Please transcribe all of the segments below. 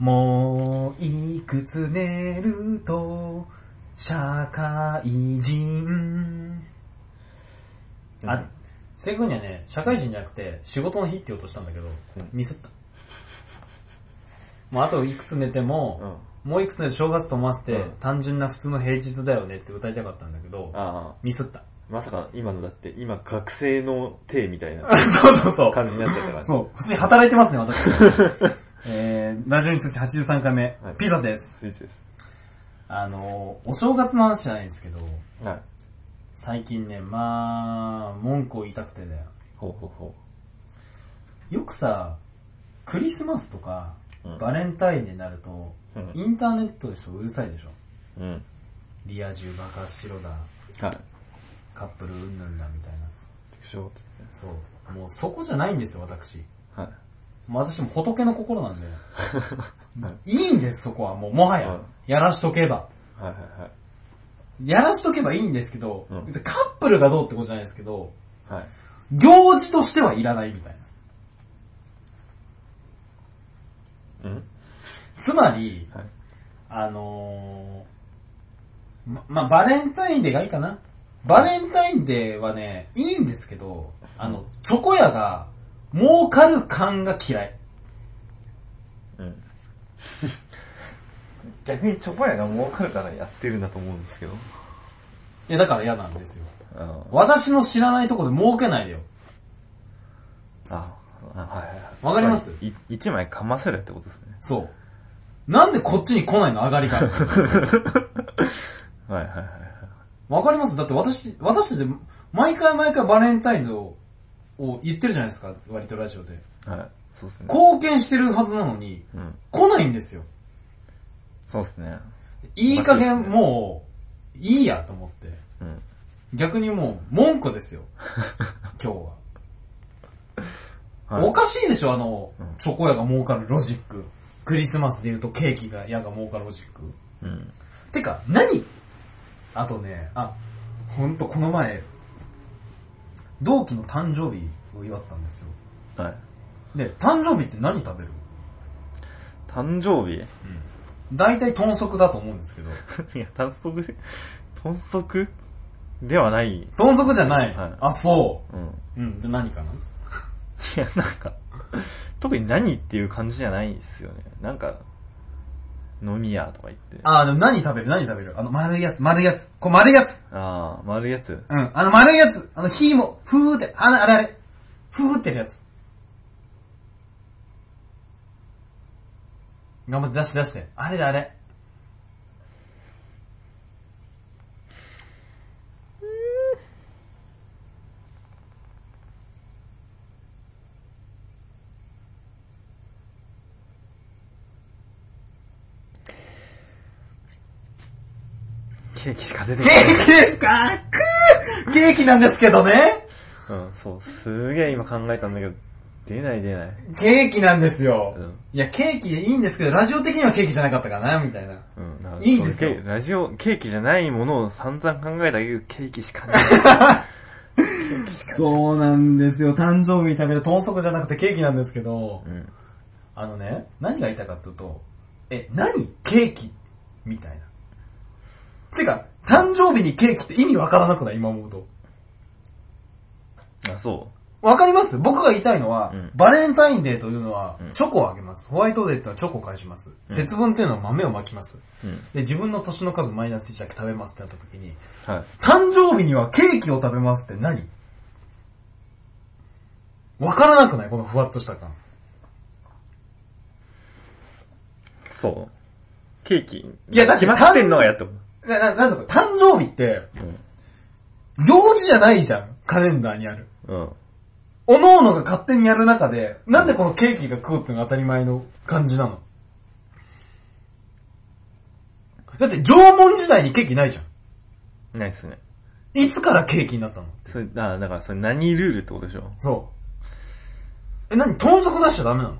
もういくつ寝ると、社会人。あ、正確にはね、社会人じゃなくて、仕事の日って言おうとしたんだけど、うんミスった。もうあといくつ寝ても、もういくつ寝て正月と思わせて、うん単純な普通の平日だよねって歌いたかったんだけど、ああ、ミスった。まさか今のだって、今学生の体みたいな そうそうそう。感じになっちゃったから。そう、普通に働いてますね、私。えー、ラジオに通して83回目、はいピザです。スイーツです。あの、お正月の話じゃないんですけど、はい。最近ね、まあ、文句を言いたくてだよ。ほうほうほよくさ、クリスマスとか、うんバレンタインになると、うんインターネットでしょ？うるさいでしょ？う。うん。リア充爆発しろだ、はい。カップルうんぬんだみたいな。畜生っつって。そう。もうそこじゃないんですよ、私。はい。私も仏の心なんで。はいいいんです、そこは。もう、もはや。うんやらしとけば。はいはいはい。やらしとけばいいんですけど、カップルがどうってことじゃないですけど、はい。行事としてはいらないみたいな。うん？つまり、はい。あのー、ま、まあ、バレンタインデーがいいかな。バレンタインデーはね、いいんですけど、あの、チョコ屋が儲かる感が嫌い。うん。逆にチョコ屋が儲かるからやってるんだと思うんですけど。いや、だから嫌なんですよ。あ私の知らないところで儲けないでよ。あ。あ、はいはいはい。わかります？い一枚かませるってことですね。そう。なんでこっちに来ないの上がりから。はいはいはいはい。わかります？だって私、私たち、毎回毎回バレンタインをを言ってるじゃないですか、割とラジオで。はい。そうですね。貢献してるはずなのに、うん。来ないんですよ。そうですね。いい加減もう、いいやと思って。うん。逆にもう、文句ですよ。今日は。はいおかしいでしょ、あのうん、チョコ屋が儲かるロジック。クリスマスで言うとケーキが屋が儲かるロジック。うん。てか、何？あとね、あ、ほんとこの前、同期の誕生日を祝ったんですよ。はい。で、誕生日って何食べる？誕生日？大体豚足だと思うんですけど。いや、豚足？で、豚足？ではない。豚足じゃない。はいあ、そうん。う。うん、じゃあ何かな？いや、なんか、特に何っていう感じじゃないですよね。なんか、飲み屋とか言って。あ、でも何食べる？何食べる？あの丸いやつ、丸いやつ。こう丸いやつ。ああ、丸いやつ？うん、あの丸いやつ。あの火も、ふーって、あの、あれあれ。ふーってるやつ。頑張って出して出して。あれだあれ。ケーキしか出てケこない。ーキですか？くーケーキなんですけどね。うん、そう、すげえ今考えたんだけど、出ない出ない。ケーキなんですよ。うんいや、ケーキでいいんですけど、ラジオ的にはケーキじゃなかったかな、みたいな。うん、いいんですよラジオ、ケーキじゃないものを散々考えたけど、ケーキしかない。そうなんですよ。誕生日に食べる豚足じゃなくてケーキなんですけど、うん。あのね、何が言いたいかっていうと、え、何？ケーキみたいな。てか、誕生日にケーキって意味わからなくない？今思うと。あ、そわかります？僕が言いたいのは、うんバレンタインデーというのはうん、チョコをあげます。ホワイトデーってのはチョコを返します。節分っていうのは豆をまきます。う。うん。で、自分の年の数マイナス1だけ食べますってなった時に、はい。誕生日にはケーキを食べますって何？わからなくない？このふわっとした感。そう。ケーキ。いやだって決まってんのがやっと。な、な、なんだか、誕生日って、行事じゃないじゃん。カレンダーにある。うん。おのおのが勝手にやる中で、なんでこのケーキが食うってのが当たり前の感じなの？だって縄文時代にケーキないじゃん。ないっすね。いつからケーキになったの？それ、あだからそれ何ルールってことでしょ？そう。え、何？豚足出しちゃダメなのう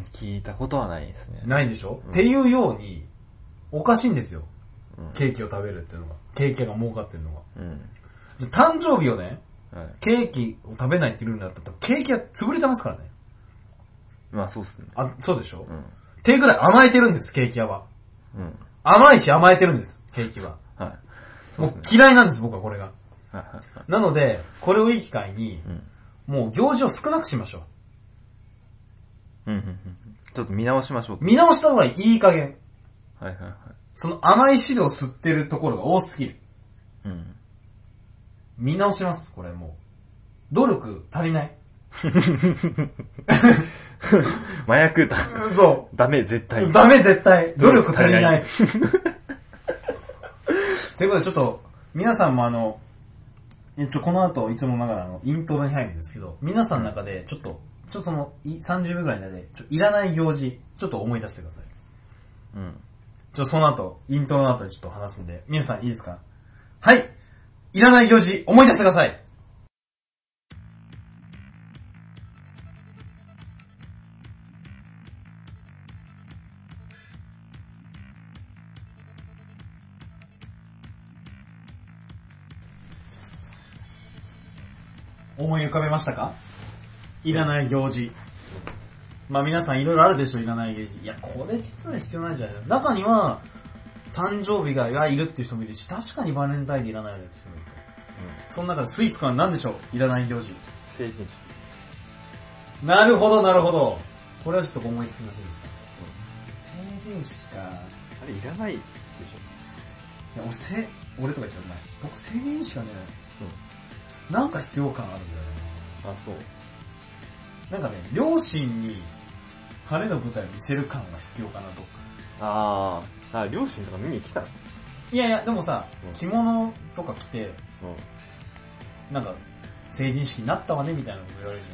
ん聞いたことはないですね。ないでしょ、うんっていうように、おかしいんですよ。うんケーキを食べるっていうのが。ケーキが儲かってるのが。うん。じゃ誕生日をね、はい。ケーキを食べないってルールだったら、ケーキは潰れてますからね。まあそうっすね。あ、そうでしょ、うん。っていうぐらい甘えてるんです、ケーキ屋は。うん。甘いし甘えてるんです、ケーキは。はい。そうもう。嫌いなんです、僕はこれが。なので、これをいい機会に、うん。もう行事を少なくしましょうんうんうん。ちょっと見直しましょうう。。見直した方がいい、加減。はいはいはい。その甘い汁を吸ってるところが多すぎる。うん。見直します、これもう。努力足りない。麻薬だ。そダメ、絶対。ダメ絶対。努力足りな。いいということでちょっと、皆さんもあの、えっと、この後、いつもながらのイントロに入るんですけど、皆さんの中で、ちょっと、ちょっとその、い30秒ぐらいの間で、ちょいらない行事、ちょっと思い出してください。うん。ちょ、その後、イントロの後にちょっと話すんで、皆さんいいですか？はいいらない行事、思い出してください思い浮かべましたか？いらない行事。まあ皆さんいろいろあるでしょ、いらない行事。いや、これ実は必要なんじゃないの？中には、誕生日ががいるっていう人もいるし、確かにバレンタインでいらないよねって人もいると。その中でスイーツ感は何でしょう？いらない行事。成人式。なるほど、なるほど。これはちょっと思いつきませんでした。成人式か。いあれいらないでしや、俺、せ、俺とか言っちゃうまい。僕、成人式はね、ょ。なんか必要感あるんだよね。うん。あ、そう。なんかね、両親に晴れの舞台を見せる感が必要かなと。あー。あ、両親とか見に来たの？いやいや、でもさうん、着物とか着て、うん。なんか、成人式になったわねみたいなこと言われる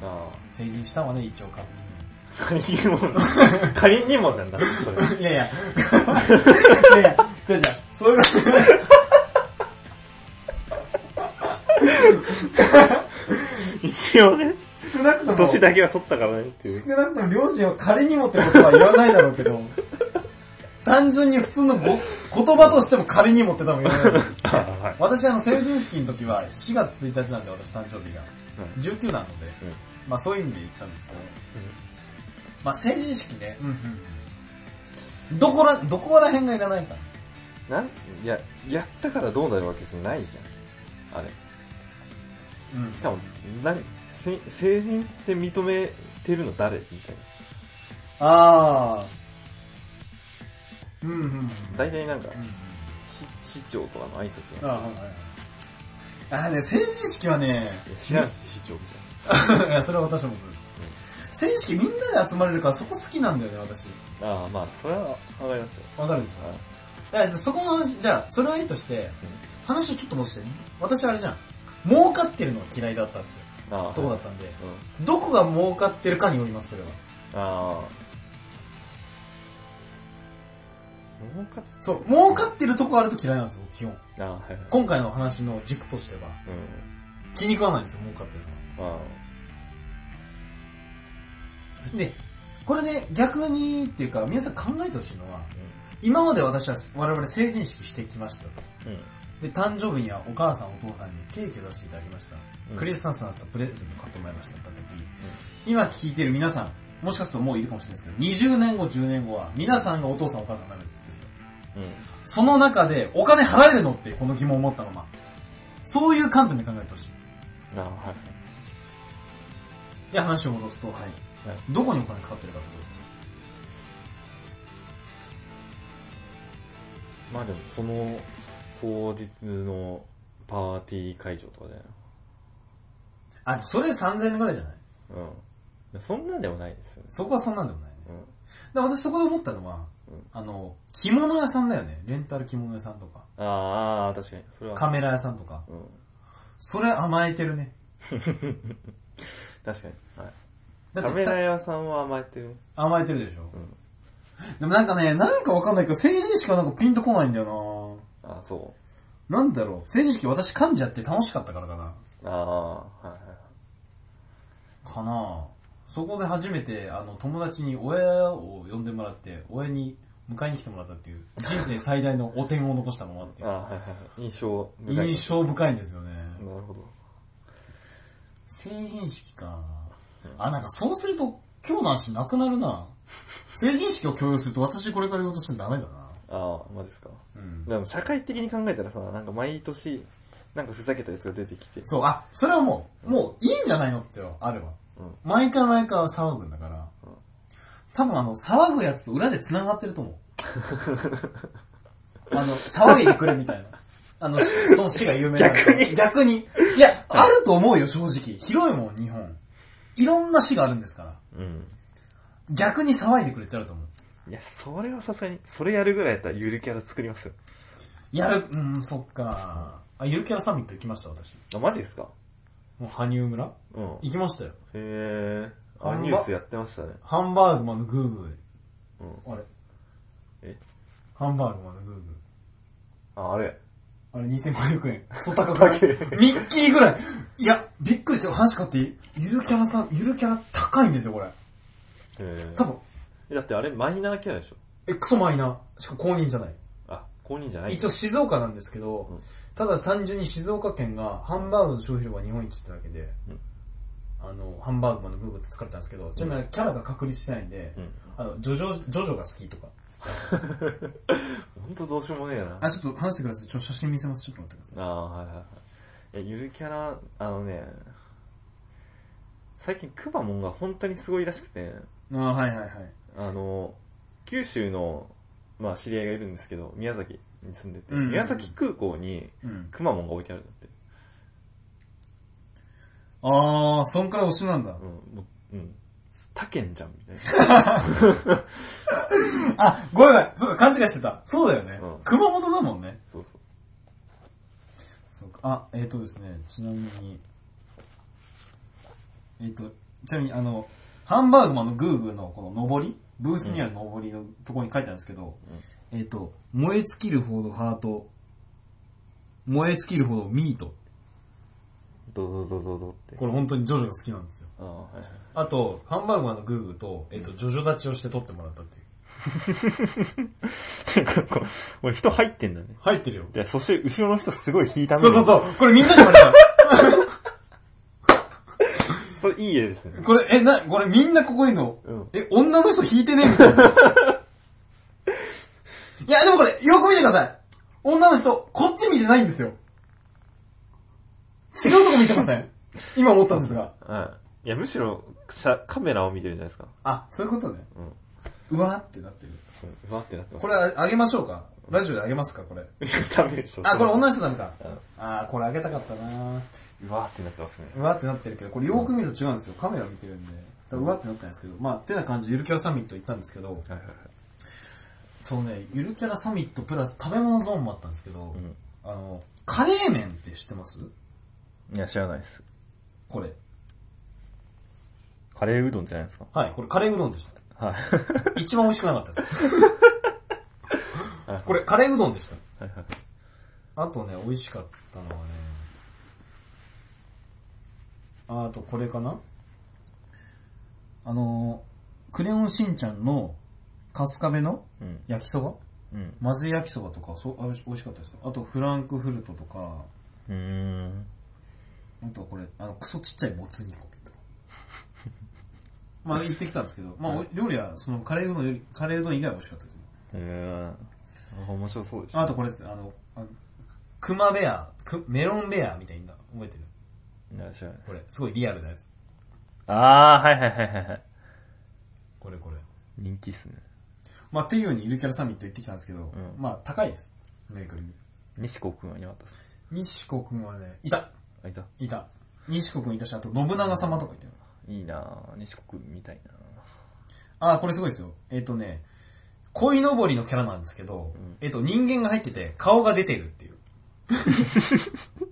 じゃん。あ成人したわね、一応確ー。仮にも、仮にもじゃん だってそれ。認。いやいや、いやいや、違う違う、そういうこと 一応ね、少なくとも、年だけは取ったからねっていう。少なくとも両親は仮にもってことは言わないだろうけど、単純に普通のご言葉としても仮にもって多分言わないだろう。あ はい。私あの成人式の時は4月1日なんで私誕生日が。19なので、うんまあそういう意味で言ったんですけど、まあ成人式ね、どこら、どこら辺がいらないか。なん、いや、やったからどうなるわけじゃないじゃん。あれ。うんしかも、何、せ成人って認めてるの誰？みたいああ。うんうんうん。な。大体なんかう、んうん市市長とかの挨拶が。ああ、はいはいはい。ああね、成人式はね、知らんし、市長みたい いや、それは私もそうです。成人式みんなで集まれるからそこ好きなんだよね、私。な。ああ、まあ、それはわかりますよ。わかるでしょ？いや、そこの話、じゃあ、それはいいとして、話をちょっと戻して、私あれじゃん。儲かってるのが嫌いだったってとこだったんで、うん。どこが儲かってるかによります、それは。ああ。儲かっそう、儲かってるとこあると嫌いなんですよ、基本。ああ、はいはい。今回の話の軸としては、うん。気に食わないんですよ、儲かってるのは。あで、これね、逆にっていうか、皆さん考えてほしいのは、あ。今まで私は我々成人式してきましたと。うん。うん。で、誕生日にはお母さんお父さんにケーキを出していただきました。うんクリスマスナスとプレゼント買ってもらいましたって時、今聞いてる皆さん、もしかするともういるかもしれないですけど、20年後、10年後は、皆さんがお父さんお母さんになるんですよ。うん。その中で、お金払えるのってこの疑問を持ったまま。そういう観点で考えてほしい。ああ、はい。で、話を戻すと、はい。はいどこにお金かかってるかってことですね。まあでも、その、当日のパーティー会場とかだよ。あ、でもそれ3000円ぐらいじゃない？うん。そんなんでもないですよね。そこはそんなんでもないね。うん。で私そこで思ったのは、うんあの、着物屋さんだよね。レンタル着物屋さんとか、ああ、確かに。それは。カメラ屋さんとか。うん。それ甘えてるね。確かに。はい。だってカメラ屋さんは甘えてる？ね。甘えてるでしょ。うん。でもなんかね、なんかわかんないけど、成人式はなんかピンとこないんだよああ、そななんだろう。成人式私噛んじゃって楽しかったからかな。う。ああ、はいはい。かなそこで初めて、あの、友達に親を呼んでもらって、親に迎えに来てもらったっていう、人生最大の汚点を残したのもあって あ、あはいはいはい。印象深い。印象深いんですよね。なるほど。成人式か。あ、なんかそうすると、今日の話なくなるな。成人式を強要すると私これから言おうとしてダメだな。ああ、マジですか。うん。でも社会的に考えたらさ、なんか毎年、なんかふざけたやつが出てきて。そう、あ、それはもう、もういいんじゃないのってあるわ。うん。毎回毎回騒ぐんだから。多分あの、騒ぐやつと裏で繋がってると思う。あの、騒いでくれみたいな。あの、しその詩が有名な逆に？逆に。いや、あると思うよ、正直。広いもん、日本。いろんな詩があるんですから。うん。逆に騒いでくれてあると思う。いや、それはさすがに、それやるぐらいやったらゆるキャラ作りますよ。やる、うん、そっか。あ、ゆるキャラサミット行きました、私。あ、マジですか？もう、羽生村？うん。行きましたよ。へえ。あ、ニュースやってましたね。ハンバーグマンのグーグうん。ー。あれえ？ハンバーグマンのグーグー。あ、あれ。あれ2500円。クソ高くない？ミッキーぐらい。いや、びっくりしたよ。話買っていい？ゆるキャラさん、ゆるキャラ高いんですよ、これ。へえ。多分、えだってあれマイナーキャラでしょ？え、クソマイナー。しかも公認じゃない。あ、公認じゃない一応静岡なんですけど、うんただ単純に静岡県がハンバーグの消費量が日本一ってだけで、うんあの、ハンバーグマンのグーグーって使ったんですけど、ちなみにキャラが確立してないんで、うん。あの、ジョジョ、ジョジョが好きとか。ほんとどうしようもねえな。あ、ちょっと話してください。ちょっと写真見せます。ちょっと待ってください。ああ、はいはいはい。いや、ゆるキャラ、あのね、最近くまモンが本当にすごいらしくて、あはいはいはい。あの、九州の、まあ知り合いがいるんですけど、宮崎に住んでて、うんうんうん宮崎空港にうん。くまモンが置いてあるんだって。あー、そんから推しなんだ。うん、もう、うん。他県じゃん、みたいな。あ、ごめんごめん。そうか、勘違いしてた。そうだよね。うん熊本だもんね。そうそう。そうか。あ、えっ、ー、とですね、ちなみに、えっ、ー、と、ちなみにあの、ハンバーグマンのグーグーのこの上りブースにある上りのところに書いてあるんですけど、えっ、ー、と、燃え尽きるほどハート、燃え尽きるほどミート。どうぞどうぞどうぞって。これ本当にジョジョが好きなんですよ。ああ、はいはい。あと、ハンバーグマンのグーグーと、えっ、と、ジョジョ立ちをして撮ってもらったっていう。なんか人入ってんだね。入ってるよ。で、そして後ろの人すごい引いたそうそうそう。これみんなに言われた。いい絵ですね。これ、え、な、これみんなここにいるの、うんえ、女の人引いてね？みたいな。いや、でもこれ、よく見てください。女の人、こっち見てないんですよ。違うとこ見てません？今思ったんですが。はい。いや、むしろ、カメラを見てるじゃないですか。あ、そういうことね。うん。うわーってなってる。うん、うわってなってます。これああげましょうか？ラジオであげますか？これ。ダメでしょ。あ、これ女の人ダメか。うんあー、これあげたかったなうわってなってますね。うわってなってるけど、これよーく見ると違うんですよ。カメラ見てるんで。だうわってなったんですけど、まあ、てな感じでゆるキャラサミット行ったんですけど、はいはいはい。そうね、ゆるキャラサミットプラス食べ物ゾーンもあったんですけど、うん。あの、カレー麺って知ってます？いや、知らないです。これ。カレーうどんじゃないですか？はい、これカレーうどんでした。はい。一番美味しくなかったです。はいこれカレーうどんでした。はいはい。あとね、美味しかったのはね、ああとこれかな？あの、クレヨンしんちゃんのカスカベのうん。焼きそば？うん。混ぜ焼きそばとか、そう、あ美味しかったですよ。あとフランクフルトとか、うーん。あとはこれ、あの、クソちっちゃいもつ煮込みとか。まあ行ってきたんですけど、まあお料理はそのカレーうどんより、カレーうどん以外は美味しかったですね。へえ。面白そうでしょ。あとこれです、あの、あのクマベア、クメロンベアみたいな、覚えてる？いや、知らない。これ、すごいリアルなやつ。あー、はいはいはいはいはい。これこれ。人気っすね。まあっていうようにゆるキャラサミット行ってきたんですけど、んまあ高いです。明確に。西子くんはいなかったっす。西子くんはね、いた。あ、いた。いた。西子くんいたし、あと信長様とかいたよ。いいなぁ。西子くんみたいなあー、これすごいですよ。えっ、とね、鯉のぼりのキャラなんですけど、んえっ、と、人間が入ってて、顔が出てるっていう。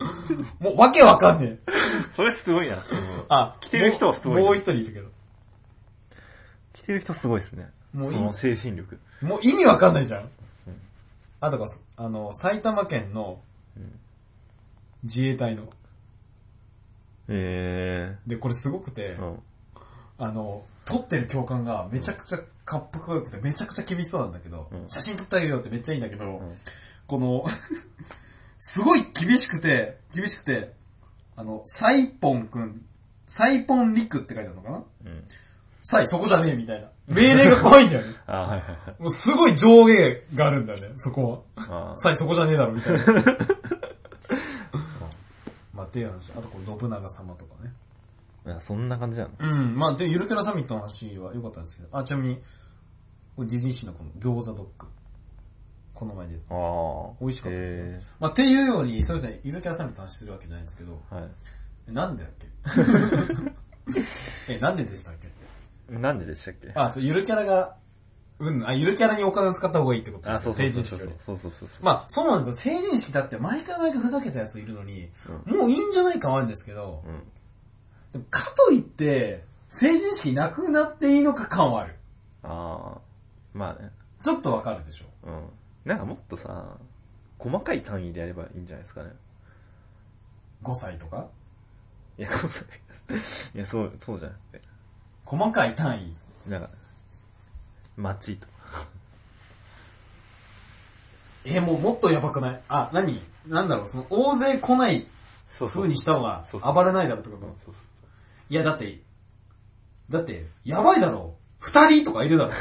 もう、わけわかんねえ。それすごいな。あ、着てる人はすごいねもう一人いるけど。着てる人すごいっすね。もういいその精神力。もう意味わかんないじゃん。あとか、あの、埼玉県のうん自衛隊の。えで、これすごくて、えー。うん。あの、撮ってる教官がめちゃくちゃかっこよくて、めちゃくちゃ厳しそうなんだけど、うん写真撮ってあげるよってめっちゃいいんだけど、んこの、すごい厳しくて、厳しくて、あの、サイポンくん、サイポンリクって書いてあるのかな？うん。サイそこじゃねえみたいな。命令が怖いんだよね。あはいはいはい。もうすごい上下があるんだよね、そこは。あサイそこじゃねえだろ、みたいな。まあ、っていう話。あとこれ、信長様とかね。いや、そんな感じなのうん、まあ、で、ゆるキャラサミットの話は良かったんですけど、あ、ちなみに、これディズニーシーのこの餃子ドッグ。この前で。ああ。美味しかったですよへまあ、っていうように、それぞれゆるキャラサミットの話するわけじゃないんですけど、ーはい。えなんでだっけ？え、なんででしたっけ？なんででしたっけ？あ、そう、ゆるキャラが、うん、あ、ゆるキャラにお金を使った方がいいってことですあ、よそうそうそうそう成人式より。そうそうそうそう。まあ、そうなんですよ。成人式だって毎回毎回ふざけたやついるのに、もういいんじゃないかはあるんですけど、うん。でもかといって、成人式なくなっていいのか感はある。ああ。まあね。ちょっとわかるでしょ。うん。なんかもっとさ、細かい単位でやればいいんじゃないですかね。5歳とか？いや、細かいいや、そう、そうじゃなくて。細かい単位？なんか、街とか。えーもうもっとやばくない？あ、何？なんだろう、その、大勢来ないそ風にした方がそうそう暴れないだろうってこと？そうそういや、だって、だって、やばいだろう。二人とかいるだろう。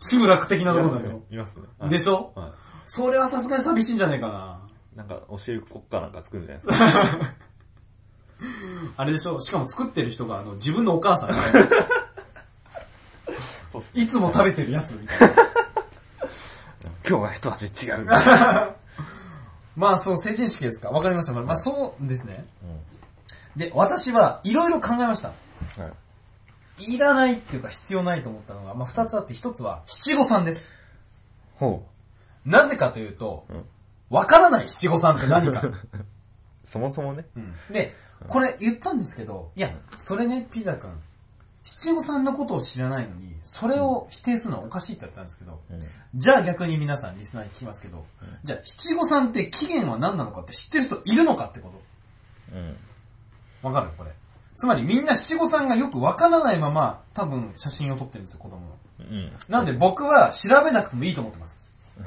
集落的なところだと。いますね。でしょ？はそれはさすがに寂しいんじゃねえかな。い。なんか、教える国家なんか作るんじゃないですか。あれでしょ？しかも作ってる人が、あの、自分のお母さん。いつも食べてるやつみたいな。今日は一味違う。まあ、そう、成人式ですか。わかりました。まあ、そうですね。で、私はいろいろ考えました。はい。いらないっていうか必要ないと思ったのが、まあ、二つあって、一つは七五三です。ほなぜかというとうん、わからない七五三って何か。う。そもそもね。で、これ言ったんですけど、いや、それね、ピザ君、七五三のことを知らないのに、それを否定するのはおかしいって言ったんですけど、うん。じゃあ逆に皆さんリスナーに聞きますけど、じゃあ七五三って期限は何なのかって知ってる人いるのかってこうん。とわかる？これ。つまりみんな七五三がよくわからないまま多分写真を撮ってるんですよ、子供の。うん。なんで僕は調べなくてもいいと思ってます。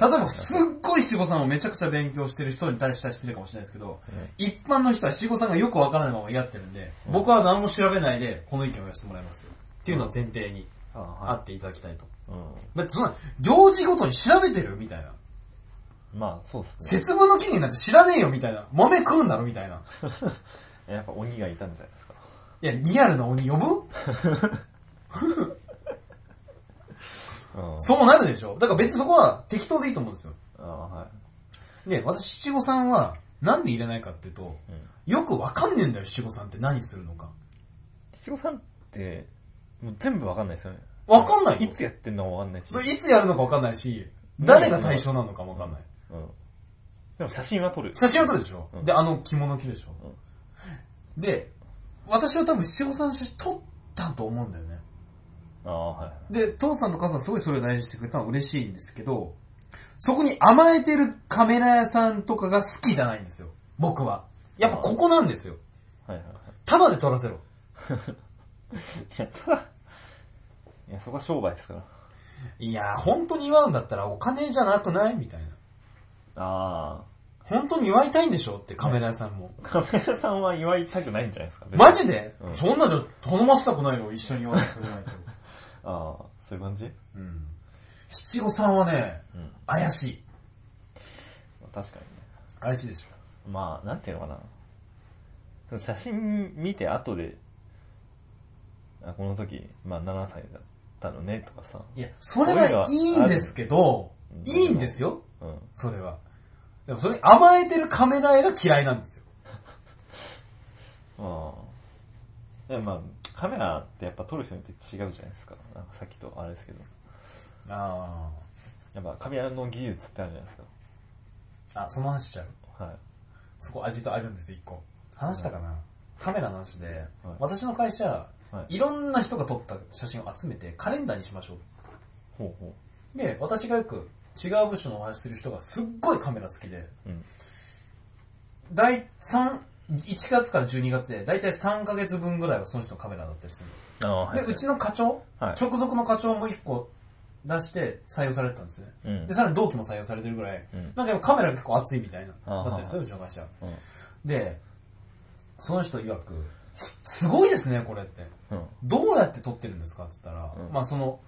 例えばすっごい七五三をめちゃくちゃ勉強してる人に対しては失礼かもしれないですけど、一般の人は七五三がよくわからないままやってるんで、僕は何も調べないでこの意見を言わせてもらいますよ。っていうのは前提にああっていただきたいと。うだってそんな、行事ごとに調べてるみたいな。ん。まあ、そうっすね。節分の期限なんて知らねえよみたいな。豆食うんだろみたいな。やっぱ鬼がいたんじゃないですか。いや、リアルな鬼呼ぶ？うん。そうなるでしょだから別にそこは適当でいいと思うんですよ。あはい。で、私七五三はなんで入れないかっていうと、うん。よくわかんねえんだよ、七五三って何するのか。七五三って、もう全部わかんないですよね。わかんないよいつやってんのかわかんないし。それいつやるのかわかんないし、誰が対象なのかもわかんない。うん。でも写真は撮る。写真を撮るでしょ、うんで、あの着物着るでしょ、で、私は多分七五三の写真撮ったと思うんだよね。ああ、はい。で、父さんと母さんすごいそれを大事にしてくれたのは嬉しいんですけど、そこに甘えてるカメラ屋さんとかが好きじゃないんですよ。僕は。やっぱここなんですよ。はいはいはい。ただで撮らせろ。いや、ただ、いや、そこは商売ですから。いやー、本当に祝うんだったらお金じゃなくない？みたいな。あ本当に祝いたいんでしょ？ってカメラ屋さんも。あ。カメラさんは祝いたくないんじゃないですか。マジで、うんそんなじゃ頼ませたくないの？一緒に祝わせてくれないと。ああ、そういう感じ？うん。七五三はね、うん。怪しい。確かにね。怪しいでしょ。まあ、なんていうのかな。その写真見て後で、あこの時、まあ7歳だったのねとかさ。いや、それはいいんですけど、うんいいんですよ。うん。それは。でもそれに甘えてるカメラ絵が嫌いなんですよ。まあ。でもまあ、カメラってやっぱ撮る人によって違うじゃないですか。なんかさっきとあれですけど。あやっぱカメラの技術ってあるじゃないですあ。あ、その話しちゃうか。はい。そこ、あ、実はあるんですよ、一個。話したかな、カメラの話で、はい私の会社、はいいろんな人が撮った写真を集めてカレンダーにしましょほうほう。で、私がよく違う部署のお話しする人がすっごいカメラ好きで、う。うん。大、三1月から12月で、だいたい3ヶ月分ぐらいはその人のカメラだったりするああ、の。で、うちの課長、はい直属の課長も1個出して採用されてたんですね。うんで、さらに同期も採用されてるぐらい、うんなんか今カメラが結構熱いみたいな、だったんですよ、うちの会社。うん。で、その人曰く、すごいですね、これって。うん。どうやって撮ってるんですかって言ったら、うんまあその、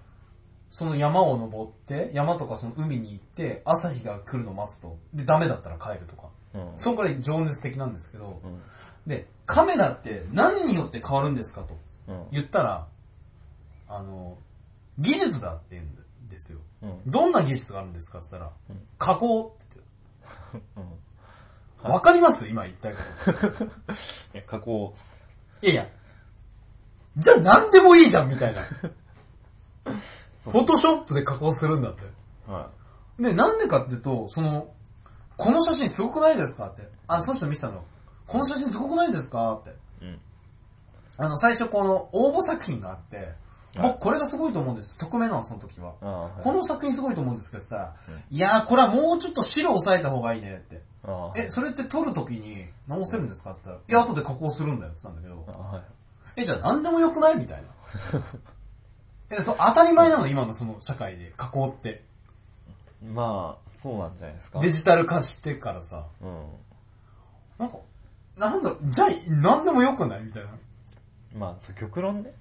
その山を登って、山とかその海に行って、朝日が来るのを待つと。で、ダメだったら帰るとか。うん。そこから情熱的なんですけど、うん。で、カメラって何によって変わるんですかとうん。言ったら、あの、技術だって言うんですよ。うん。どんな技術があるんですかって言ったら、うん加工って言ってうん。わかります？今言ったいこと。いや、加工。いやいや、じゃあ何でもいいじゃんみたいな。フォトショップで加工するんだって。はで、なんでかっていうと、その、この写真すごくないですかって。あ、その人見せたの。この写真すごくないですかって。い。うん。あの、最初この応募作品があって、はい僕これがすごいと思うんです。匿名なの、その時は。ああ、はい。この作品すごいと思うんですけどさ、うんいやーこれはもうちょっと白抑えた方がいいねって。ああ、え、それって撮るときに直せるんですかって言ったら、いや、後で加工するんだよって言ったんだけど、ああはい。え、じゃあ何でもよくないみたいな。え、そう、当たり前なの今のその社会で加工って。まあ、そうなんじゃないですか。デジタル化してからさ、うん。なんか、なんだろう、じゃあ何でもよくない？みたいな。まあ、そう極論ね。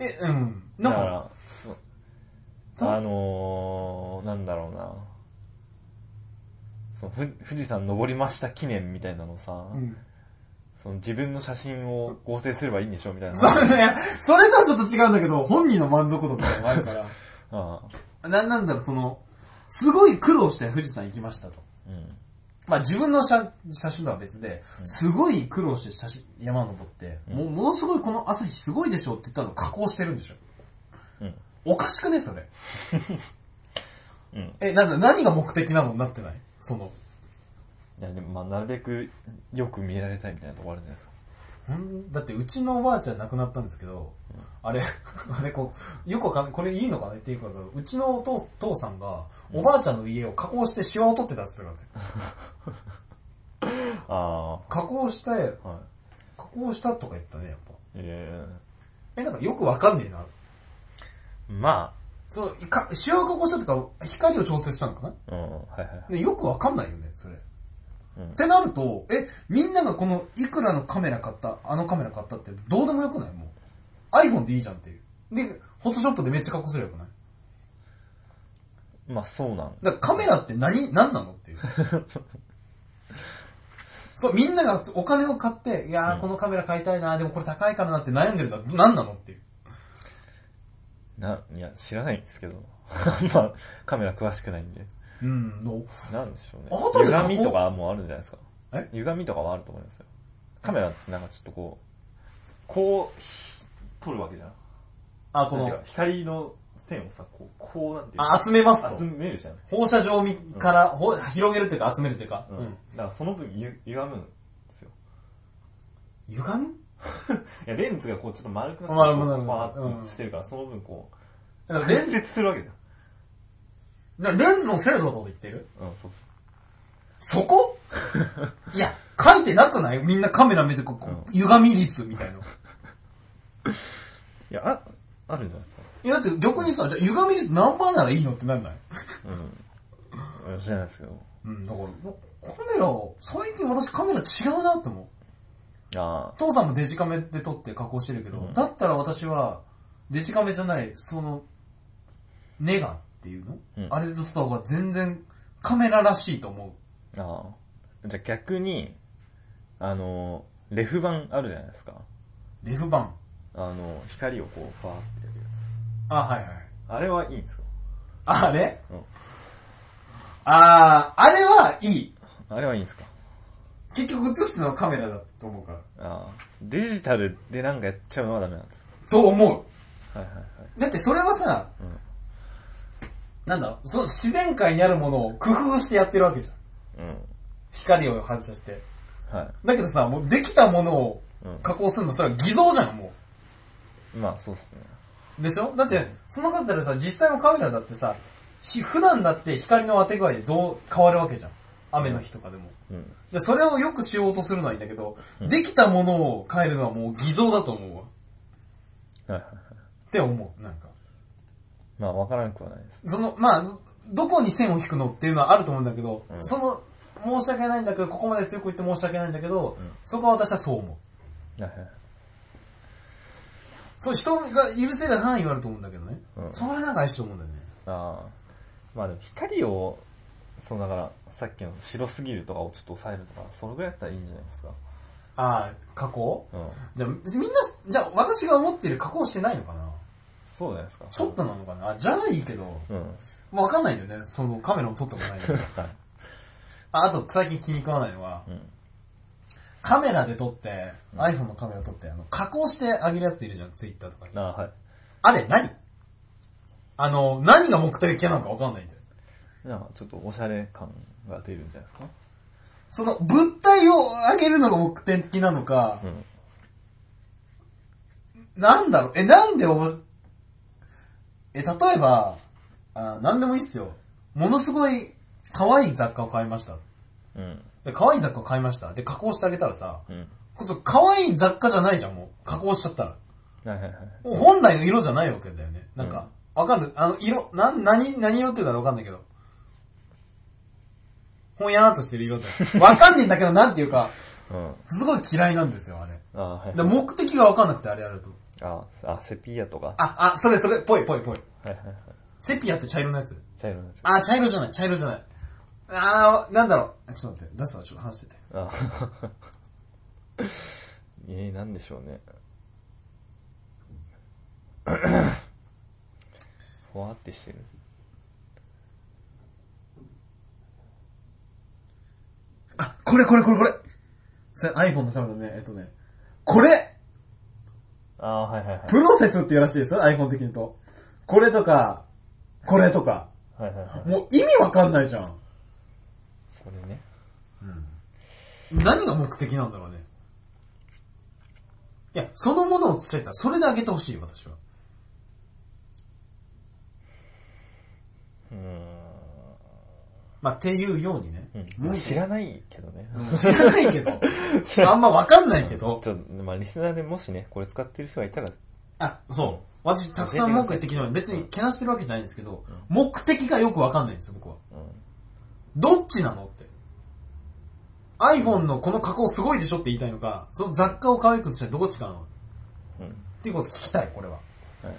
え、うん。なんか、だから、あのー、なんだろうな。そのふ富士山登りました記念みたいなのさ、うん。その自分の写真を合成すればいいんでしょみたいな。そうね、それとはちょっと違うんだけど、本人の満足度とかもあるから、ああな、なんだろう、その、すごい苦労して富士山行きましたと。うん。まあ自分の写写真とは別で、すごい苦労して写真山登って、うんもうものすごいこの朝日すごいでしょって言ったのを加工してるんでしょ。うん。おかしくね、それ。うん。え、なんだ、何が目的なのになってない？その、いや、でもまあ、なるべくよく見られたいみたいなとこあるじゃないですか。ん？だってうちのおばあちゃん亡くなったんですけど、あれ、あれこう、よくわかんない、これいいのかな？っていうか、うちのお父父さんが、おばあちゃんの家を加工してシワを取ってたって言ってたからね。あ加工して、い。加工したとか言ったね、やっぱ。ええ、なんかよくわかんねえな。えまそう、か、シワを加工したとか、光を調整したのかな？あ、うん、はいはい。でよくわかんないよね、それ。うんってなると、え、みんながこの、いくらのカメラ買った、あのカメラ買ったって、どうでもよくない？もう。iPhone でいいじゃんっていう。で、フォトショップでめっちゃ加工すればよくない？まあ、そうなんだカメラって何、何なのっていう。そう、みんながお金を買って、いやー、うんこのカメラ買いたいな、でもこれ高いからなって悩んでるから何なのっていう。な、いや、知らないんですけど。まあ、カメラ詳しくないんで。うん、のなんでしょうね後。で加工歪みとかもあるんじゃないですか。え？歪みとかはあると思いますよ。カメラってなんかちょっとこう、こう、ひ撮るわけじゃん。あ、この光の線をさ、こう、こうなんていうあ、集めますと集。めるじゃん。放射状みから、ほ広げるっていうか集めるっていうか。う。うんん。だからその分ゆ歪むんですよ。歪む？いや、レンズがこうちょっと丸くなって、丸くなるパうんーしてるから、その分こう、だからレンズ、屈折するわけじレンズの精度のこと言ってる？うん、そう。そこ？いや、書いてなくない？みんなカメラ見てこう、こううん歪み率みたいな。いや、あ、あるんじゃない？ですか。いや、だって逆にさ、じゃあ歪み率何パーならいいのってなんない？うん。知らないですけど。うん、だから、カメラ、最近私カメラ違うなって思う。あ父さんもデジカメで撮って加工してるけど、うんだったら私は、デジカメじゃない、その、ネガっていうの、うんあれで撮った方が全然カメラらしいと思う。あ。ああ。じゃあ逆に、あの、レフ板あるじゃないですか。レフ版。あの、光をこう、ファーってやるやあ、はいはい。つ。あれはいいんですか？あれ？うん。あー、あれはいい。あれはいいんですか？結局映してるのはカメラだと思うから。ああ。デジタルでなんかやっちゃうのはダメなんですか？と思う。はいはいはい。だってそれはさ、うんなんだろう、その自然界にあるものを工夫してやってるわけじゃん。うん。光を反射して。はい。だけどさ、もうできたものをうん加工するの、それは偽造じゃん、もまあそうっすね。う。でしょ？だって、その方でさ、実際のカメラだってさ、ひ普段だって光の当て具合でどう変わるわけじゃん。雨の日とかでも。うん。でそれをよくしようとするのはいいんだけど、うんできたものを変えるのはもう偽造だと思うわ。はいはいはい。って思う、なんか。まあ、わからなくはないです。その、まあ、どこに線を引くのっていうのはあると思うんだけど、うんその、申し訳ないんだけど、ここまで強く言って申し訳ないんだけど、うんそこは私はそう思う。はいはいそう、人が許せる範囲はあると思うんだけどね。うんそれはなんか怪しいと思うんだよね。ああ。まあでも光を、そうだから、さっきの白すぎるとかをちょっと抑えるとか、そのぐらいだったらいいんじゃないですか。ああ、加工？うん。じゃあ、みんな、じゃあ私が思ってる加工してないのかな？そうじゃないですか。ちょっとなのかな？あ、じゃあいいけど、うん。わかんないんだよね。そのカメラも撮ったことないんだけど。はい。ああと、最近気に食わないのは、うん。カメラで撮って、うん iPhone のカメラ撮って、あの、加工してあげるやついるじゃん、Twitter とかに。ああ、はい。あれ何？あの、何が目的なのかわかんないんだよ。なんかちょっとおしゃれ感が出るんじゃないですか？その物体を上げるのが目的なのか、うん。なんだろう、え、なんでおも、え、例えば、あなんでもいいっすよ。ものすごい可愛い雑貨を買いました。うん。で可愛い雑貨を買いました。で、加工してあげたらさ、うん。こそ可愛い雑貨じゃないじゃん、もう。加工しちゃったら。はいはいはい。もう本来の色じゃないわけだよね。なんか、わかる？あの、色、な、何、何色っていうかわかんないけど。ほんやーっとしてる色だよ。わかんねえんだけど、なんていうか、うん。すごい嫌いなんですよ、あれ。ああ、はいで。目的がわかんなくてあれやると。ああ、あ、セピアとか？あ、あ、それそれ、ぽいぽいぽい。はいはいはい。セピアって茶色のやつ？茶色のやつ。あ、茶色じゃない、茶色じゃない。あー、なんだろう？あちょっと待って、出すわ、ちょっと話してて。あ えー、なんでしょうね。ほわってしてる。あ、これこれこれこれそれ iPhone のカメラね、えっとね。これああ、はいはいはい。プロセスって言うらしいですよ、iPhone 的に言うと。これとか、これとか。はいはいはい。もう意味わかんないじゃん。それね。何が目的なんだろうね。いや、そのものを伝えたら、それであげてほしい、私は。うーん。まあ、っていうようにね。う知らないけどね。うん知らないけど。あんまわかんないけど。ちょっと、まあリスナーでもしね、これ使ってる人がいたら、あ、そう。私、たくさん文句言ってきたのに、別にけなしてるわけじゃないんですけど、目的がよくわかんないんですよ、僕は。うん。どっちなのって。iPhone のこの加工すごいでしょって言いたいのか、その雑貨を可愛くしたらどっちかなのっうん。ていうこと聞きたい、これは。はい。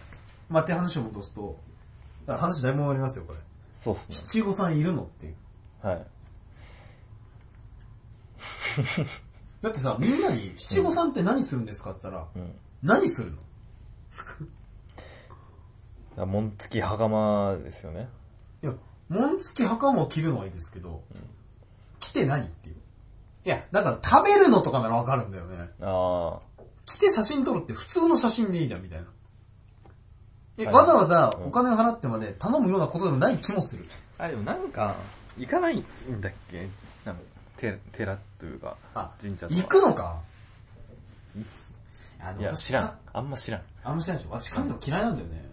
まあ、って話を戻すと、話だいぶ終わりますよ、これ。そうっすね。七五三いるのっていう。はい。だってさ、みんなに七五三って何するんですか？って言ったら、うん。何するの？あ紋付き袴ですよね。いや、紋付き袴を着るのはいいですけど、着て何っていう。いや、だから食べるのとかならわかるんだよね。あ着て写真撮るって普通の写真でいいじゃん、みたいな。え、はいわざわざうんお金を払ってまで頼むようなことでもない気もする。あ。あ、でもなんか、行かないんだっけ？なんか、寺、寺というか、あ神社とか。行くのか？あのいや、私知らん。あんま知らん。あんま知らないでしょ？私神様嫌いなんだよね。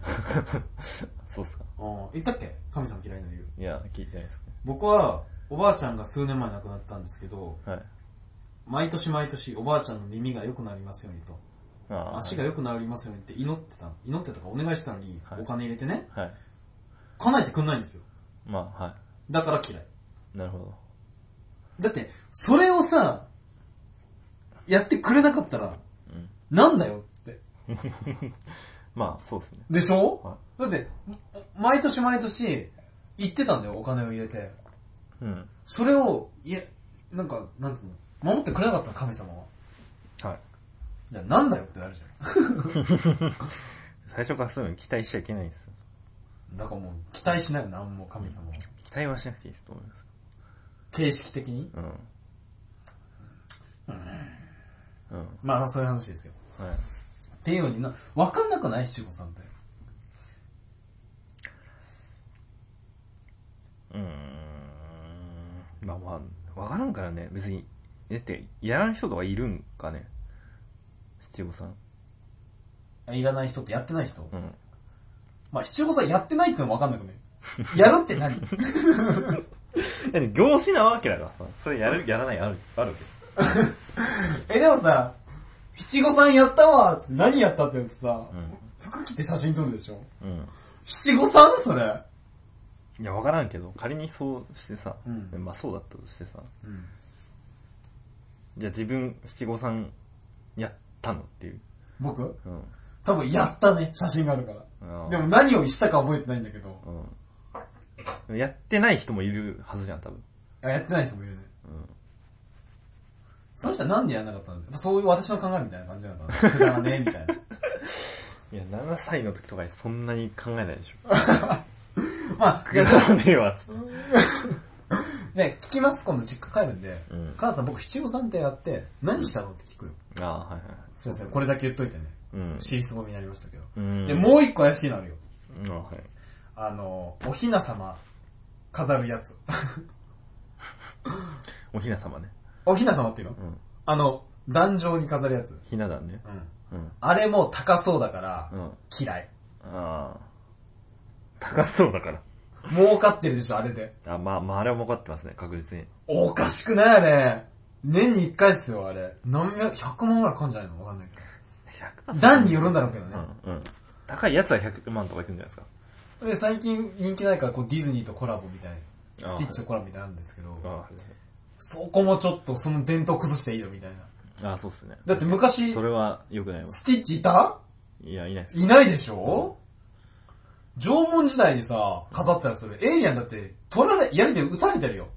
そうっすか。うん言ったっけ？神様嫌いな理由。いや、聞いてないですね。僕は、おばあちゃんが数年前亡くなったんですけど、はい。毎年毎年おばあちゃんの耳が良くなりますようにと、あー足が良くなりますようにって祈ってた、祈ってたかお願いしてたのに、はいお金入れてね、はい。叶えてくんないんですよ。まあ、はだから嫌い。い。なるほど。だって、それをさ、やってくれなかったら、うん。なんだよって。まあ、そうですね。でしょ、はだって、毎年毎年、言ってたんだよ、お金を入れて。うん。それを、いえ、なんか、なんつうの、守ってくれなかったの、神様は。はい。じゃあなんだよってなるじゃん。最初からそういうの期待しちゃいけないんですよ。だからもう、期待しないよ、なんも神様は。期待はしなくていいですと思います。形式的に？うん。うん。まあ、そういう話ですよ。はい。っていうようにな、わかんなくない七五三って？うーん。まあまあ、わからんからね、別に。だって、やらん人とかいるんかね？七五三。あいらない人ってやってない人？うん。まあ、七五三やってないってのもわかんなくね。やるって何？業種なわけだからさ、それやる、やらないある、あるわけ。え、でもさ、七五三やったわ何やったって言うとさ、うん。服着て写真撮るでしょうん。七五三それ。いや、わからんけど、仮にそうしてさ、うんまあそうだったとしてさ、うん。じゃあ自分七五三やったのっていう。僕？うん。多分やったね、写真があるから。でも何をしたか覚えてないんだけど。うん。やってない人もいるはずじゃん、多分。あ、やってない人もいるね。うん。その人はなんでやんなかったんだろうそういう私の考えみたいな感じなんだな？くだらねえみたいな。いや、7歳の時とかにそんなに考えないでしょ。まあ、いくや、だらねえわ、つって。ね、聞きます、今度実家帰るんで。うん母さん僕七五三ってやって、何したのって聞くよ。ああ、はいはい。すいません、これだけ言っといてね。うん。尻すぼみになりましたけど。うん。で、もう一個怪しいのあるよ。うん、はい。あの、おひな様飾るやつ。おひな様ね。おひな様っていうの？うん。あの、壇上に飾るやつ。ひな壇ね。うん。うん。あれも高そうだからう、ん。嫌い。ああ。高そうだから。儲かってるでしょ、あれで。あ、まあ、まあ、あれは儲かってますね、確実に。おかしくないあれ。年に一回っすよ、あれ。何百、100万ぐらいかかんじゃないの？わかんないけど。100段によるんだろうけどね。うん、うん。高いやつは100万とかいくんじゃないですか。で、最近人気ないから、こうディズニーとコラボみたいな。あスティッチとコラボみたいなのあるんですけど、あそこもちょっとその伝統崩していいよみたいな。あ、あそうっすね。だって昔そ、れは良くないわ。スティッチいた？いや、いないっす。いないでしょ？縄文時代にさ、飾ってたらそれ、エイリアンだって、取られ、槍で撃たれてるよ。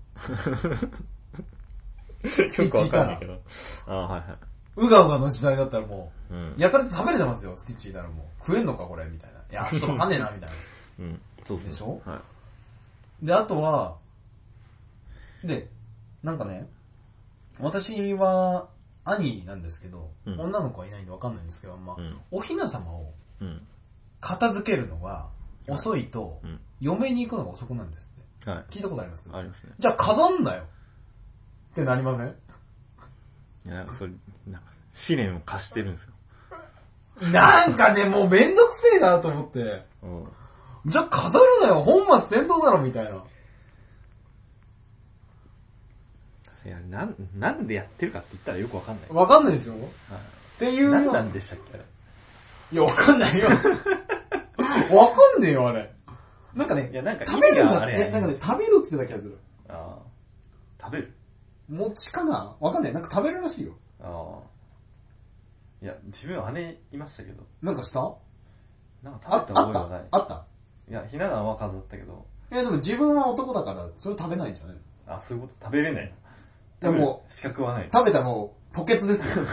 スティッチいたら。ど。ああ、はいはうがうがの時代だったらもい。うんう、。焼かれて食べれてますよ、スティッチいたらもう。食えんのかこれみたいな。いや、ちょっとわかんねえな、みたいな。うん。そうっすね。でしょ？はい。で、あとは、で、なんかね、私は兄なんですけど、うん女の子はいないんでわかんないんですけど、まあ、うんおひな様をうん。片付けるのが遅いと、うん。嫁に行くのが遅くなるんですって。はい。聞いたことあります？ありますね。じゃあ飾んなよってなりません？いや、なんかそれ、なんか、試練を貸してるんですよ。なんかね、もうめんどくせえなと思って。うん。じゃあ飾るなよ本末転倒だろみたいな。いや、なん、なんでやってるかって言ったらよくわかんない。わかんないでしょ？っはていいう何なんでしたっけ？あれ。いや、わかんないよ。わかんねえよ、あれ。なんかね、いやなんか食べるんだねなんかね、食べるって言ってた気がする。ああ。食べる餅かな？わかんない。なんか食べるらしいよ。ああ。いや、自分は姉いましたけど、なんかした？なんかあ食べた覚えがない。あった？いや、ひな壇は飾ったけど、え、でも自分は男だから、それ食べないんじゃないあ、そういうこと？食べれない。でも、資格はない。食べたらもう、吐血ですよ。ぐ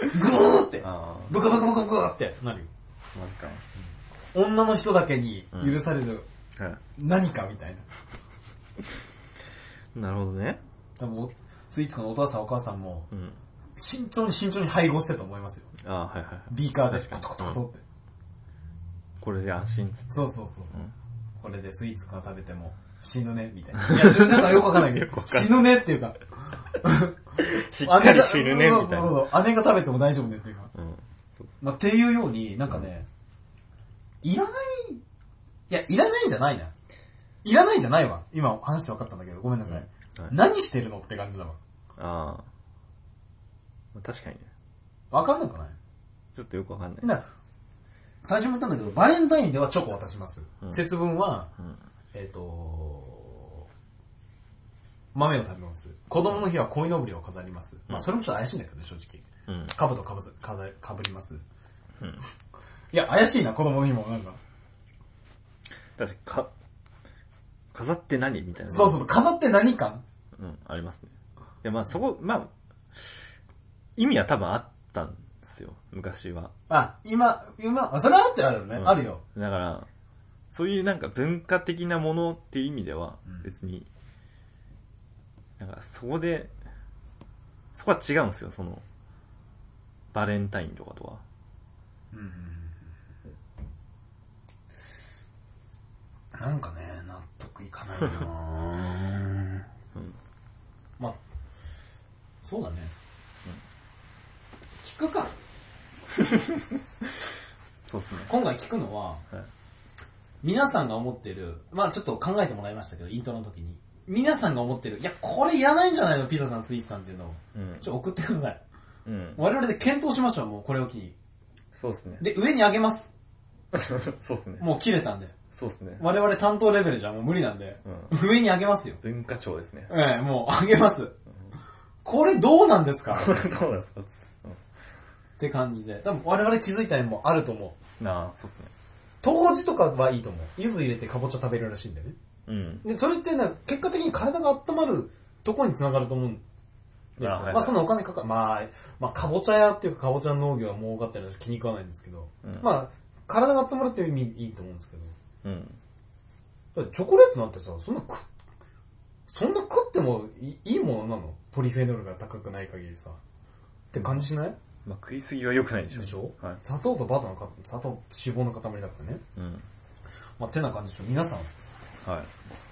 ーって。あブクブクブクブクってなるよ。あ、マジか。女の人だけに許されるは何かみたいな。い。なるほどね。多分、スイーツのお父さんお母さんも、うん。慎重に慎重に配合してると思いますよ。ああ、はいはいはい。ビーカーで、コトコトコトって。これで安心。そうそうそうそう、うんこれでスイーツから食べても死ぬね、みたいな。いや、なんかよくわかんないけど、死ぬねっていうか、しっかり死ぬね、みたいな。そうそうそう姉が食べても大丈夫ねっていうか。うん。そうまあ、っていうように、なんかね、いらない、いや、いらないんじゃないな。いらないんじゃないわ。今話して分かったんだけど、ごめんなさい。はい何してるのって感じだわ。ああ。確かにね。分かんなくない？ちょっとよくわかんない。だから最初も言ったんだけど、バレンタインではチョコ渡します。うん節分は、うん。えっ、と豆を食べます。子供の日は鯉のぼりを飾ります。まあ、それもちょっと怪しいんだけどね、正直。うん。兜かぶずかざかぶります。うん。いや、怪しいな、子供の日も。なんか。確かに、か、飾って何みたいな。そうそうそう、飾って何感うん、ありますね。いや、まあそこ、まあ、意味は多分あったんですよ、昔は。あ、今、今、あそれはあってあるよね。うんあるよ。だから、そういうなんか文化的なものっていう意味ではうん、別に、なんかそこで、そこは違うんですよ、その、バレンタインとかとは。なんかね、納得いかないなぁ まあ、そうだね。聞くか。そうですね。今回聞くのは、はい皆さんが思ってる、まあちょっと考えてもらいましたけど、イントロの時に。皆さんが思ってる、いや、これいらないんじゃないのピザさん、スイーツさんっていうのを。うんちょっと送ってください。うん。我々で検討しましょう、もうこれを機に。そうですね。で、上に上げます。そうっすね。もう切れたんで。そうっすね。我々担当レベルじゃもう無理なんで、上に上げますよ。文化庁ですね。ええ、もう上げます。これどうなんですか？これどうなんですか？って感じで。多分我々気づいた面もあると思う。なあ、そうっすね。当時とかはいいと思う。柚子入れてかぼちゃ食べれるらしいんだよね。うん。で、それってね、結果的に体が温まるとこに繋がると思うんですよ。まあそのお金かかまあ、まあかぼちゃ屋っていうかかぼちゃ農業は儲かってるので気に食わないんですけど、うんまあ、体が温まるっていう意味いいと思うんですけど、うん。チョコレートなんてさ、そんな食っ、そんな食ってもいいいものなの？ポリフェノールが高くない限りさ。って感じしない、まあ食いすぎは良くないでしょ。でしょ、はい。砂糖とバターのか、砂糖、脂肪の塊だからね。うん。まあ、てな感じでしょ。皆さん、はい。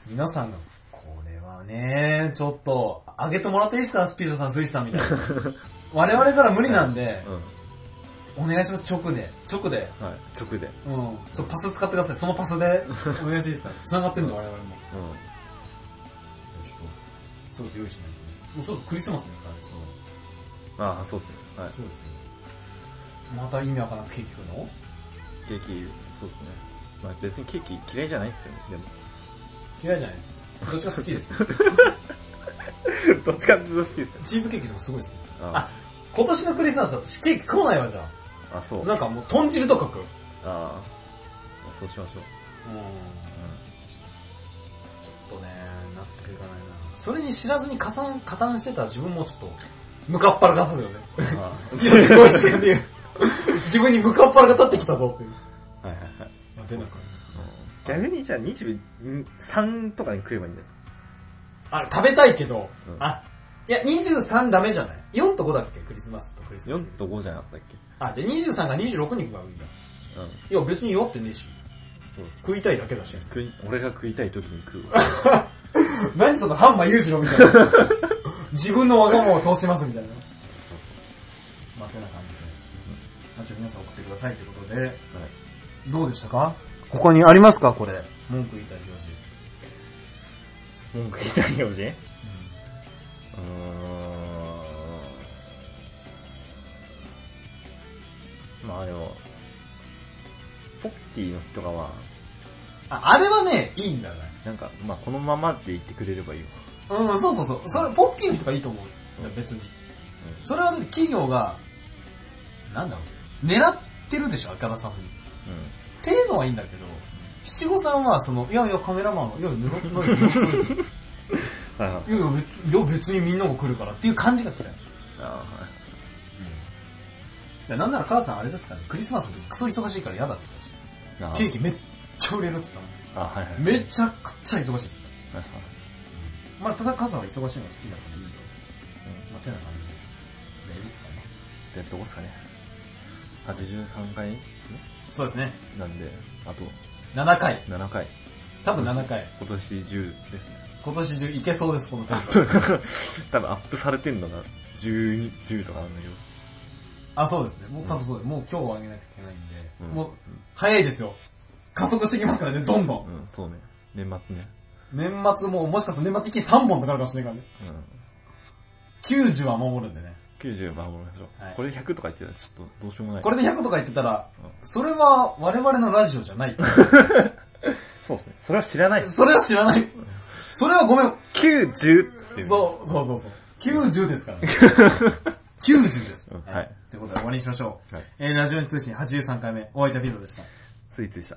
皆さんが、これはね、ちょっと、あげてもらっていいですかスピーザさん、スイスさんみたいな。我々から無理なんで、うん。お願いします、直で。直で。はい。直で。うん。そう、パス使ってください。そのパスで、お願いしていいですか？繋がってるんで、我々も。うちょっと、そうです、用意しないとね。もうそうクリスマスですからね、そう。ん。ああ、そうっすね。はい。そうですよ。また意味わからなくケーキ食うの？ケーキ、そうっすね。まあ別にケーキ嫌いじゃないっすよね。でも。嫌いじゃないです。どっちが好きです？どっちかって好きですよ。チーズケーキでもすごいです。ああ、今年のクリスマスだとケーキ食わないわ、じゃあ、そう。あ。なんかもう豚汁とか食う。ああ。そうしましょう。うん。ちょっとね、納得いかないな。それに知らずに加算、加担してたら自分もちょっと、ムカッパラが立つよね。すごい時間で言う。自分にムカッパラが立ってきたぞっていう。あ。はいはいはい。まあ、出なかったです。逆にじゃあ23とかに食えばいいんですあ、食べたいけど、うんあ、いや、23ダメじゃない ?4 と5だっけ？クリスマスとクリスマス。4と5じゃなかったっけ？あ、じゃあ23が26に行くばいいんだ。うん。いや、別に弱ってねえし。そう。食いたいだけだし。食い、俺が食いたい時に食うわ。何そのハンマー裕次郎みたいな。自分のわがままを通しますみたいな。まあ、じゃあ皆さん送ってくださいということで、はい。どうでしたか？他にありますか？これ。文句言いたい表示。文句言いたい表示？うーん。まあでも、ポッキーの日とかは、あ、あれはね、いいんだね。なんか、まあこのままで言ってくれればいいわ。うん、そうそうそう。それ、ポッキーの人がいいと思う。別に。それはね、企業が、なんだろう、狙ってるでしょ、赤田さんに。っていうのはいいんだけど、七五三は、その、いやいや、カメラマンが、いや、ぬろ、ぬろ、ぬろ、ぬろうん。はいはい。いやいや別、いや別にみんなが来るからっていう感じが嫌い。あはい。いや、なんなら母さんあれですかね、クリスマスの時クソ忙しいから嫌だって言ったし、あケーキめっちゃ売れるって言ったあ、はいはい。の。めちゃくちゃ忙しいです。はいはいまあ、ただ母さんは忙しいのが好きだからいいよ。まあ、てな感じで。で、いいっすかね。で、どこですかね。83回？そうですね。なんで、あと7回。7回。多分7回。今年中ですね。今年中いけそうです、この回。多分アップされてんのが12、10とかなんだけど。あ、そうですね。もう多分そうです。もう今日はあげなきゃいけないんで、うんもう、早いですよ。加速してきますからね、どんどん。うん、そうね。年末ね。年末も、もしかすると年末一気に3本とかあるかもしれないからね。うん。90は守るんでね。90守りましょう。はいこれで100とか言ってたらちょっとどうしようもない。これで100とか言ってたら、うんそれは我々のラジオじゃない。そうですね。それは知らない。それは知らない。それはごめん。90って。そう、そうそうそう。90ですからね。90です。うんはい。ということで終わりにしましょう。はいえー、ラジオに通信83回目、お相手はピザでした。ついついした。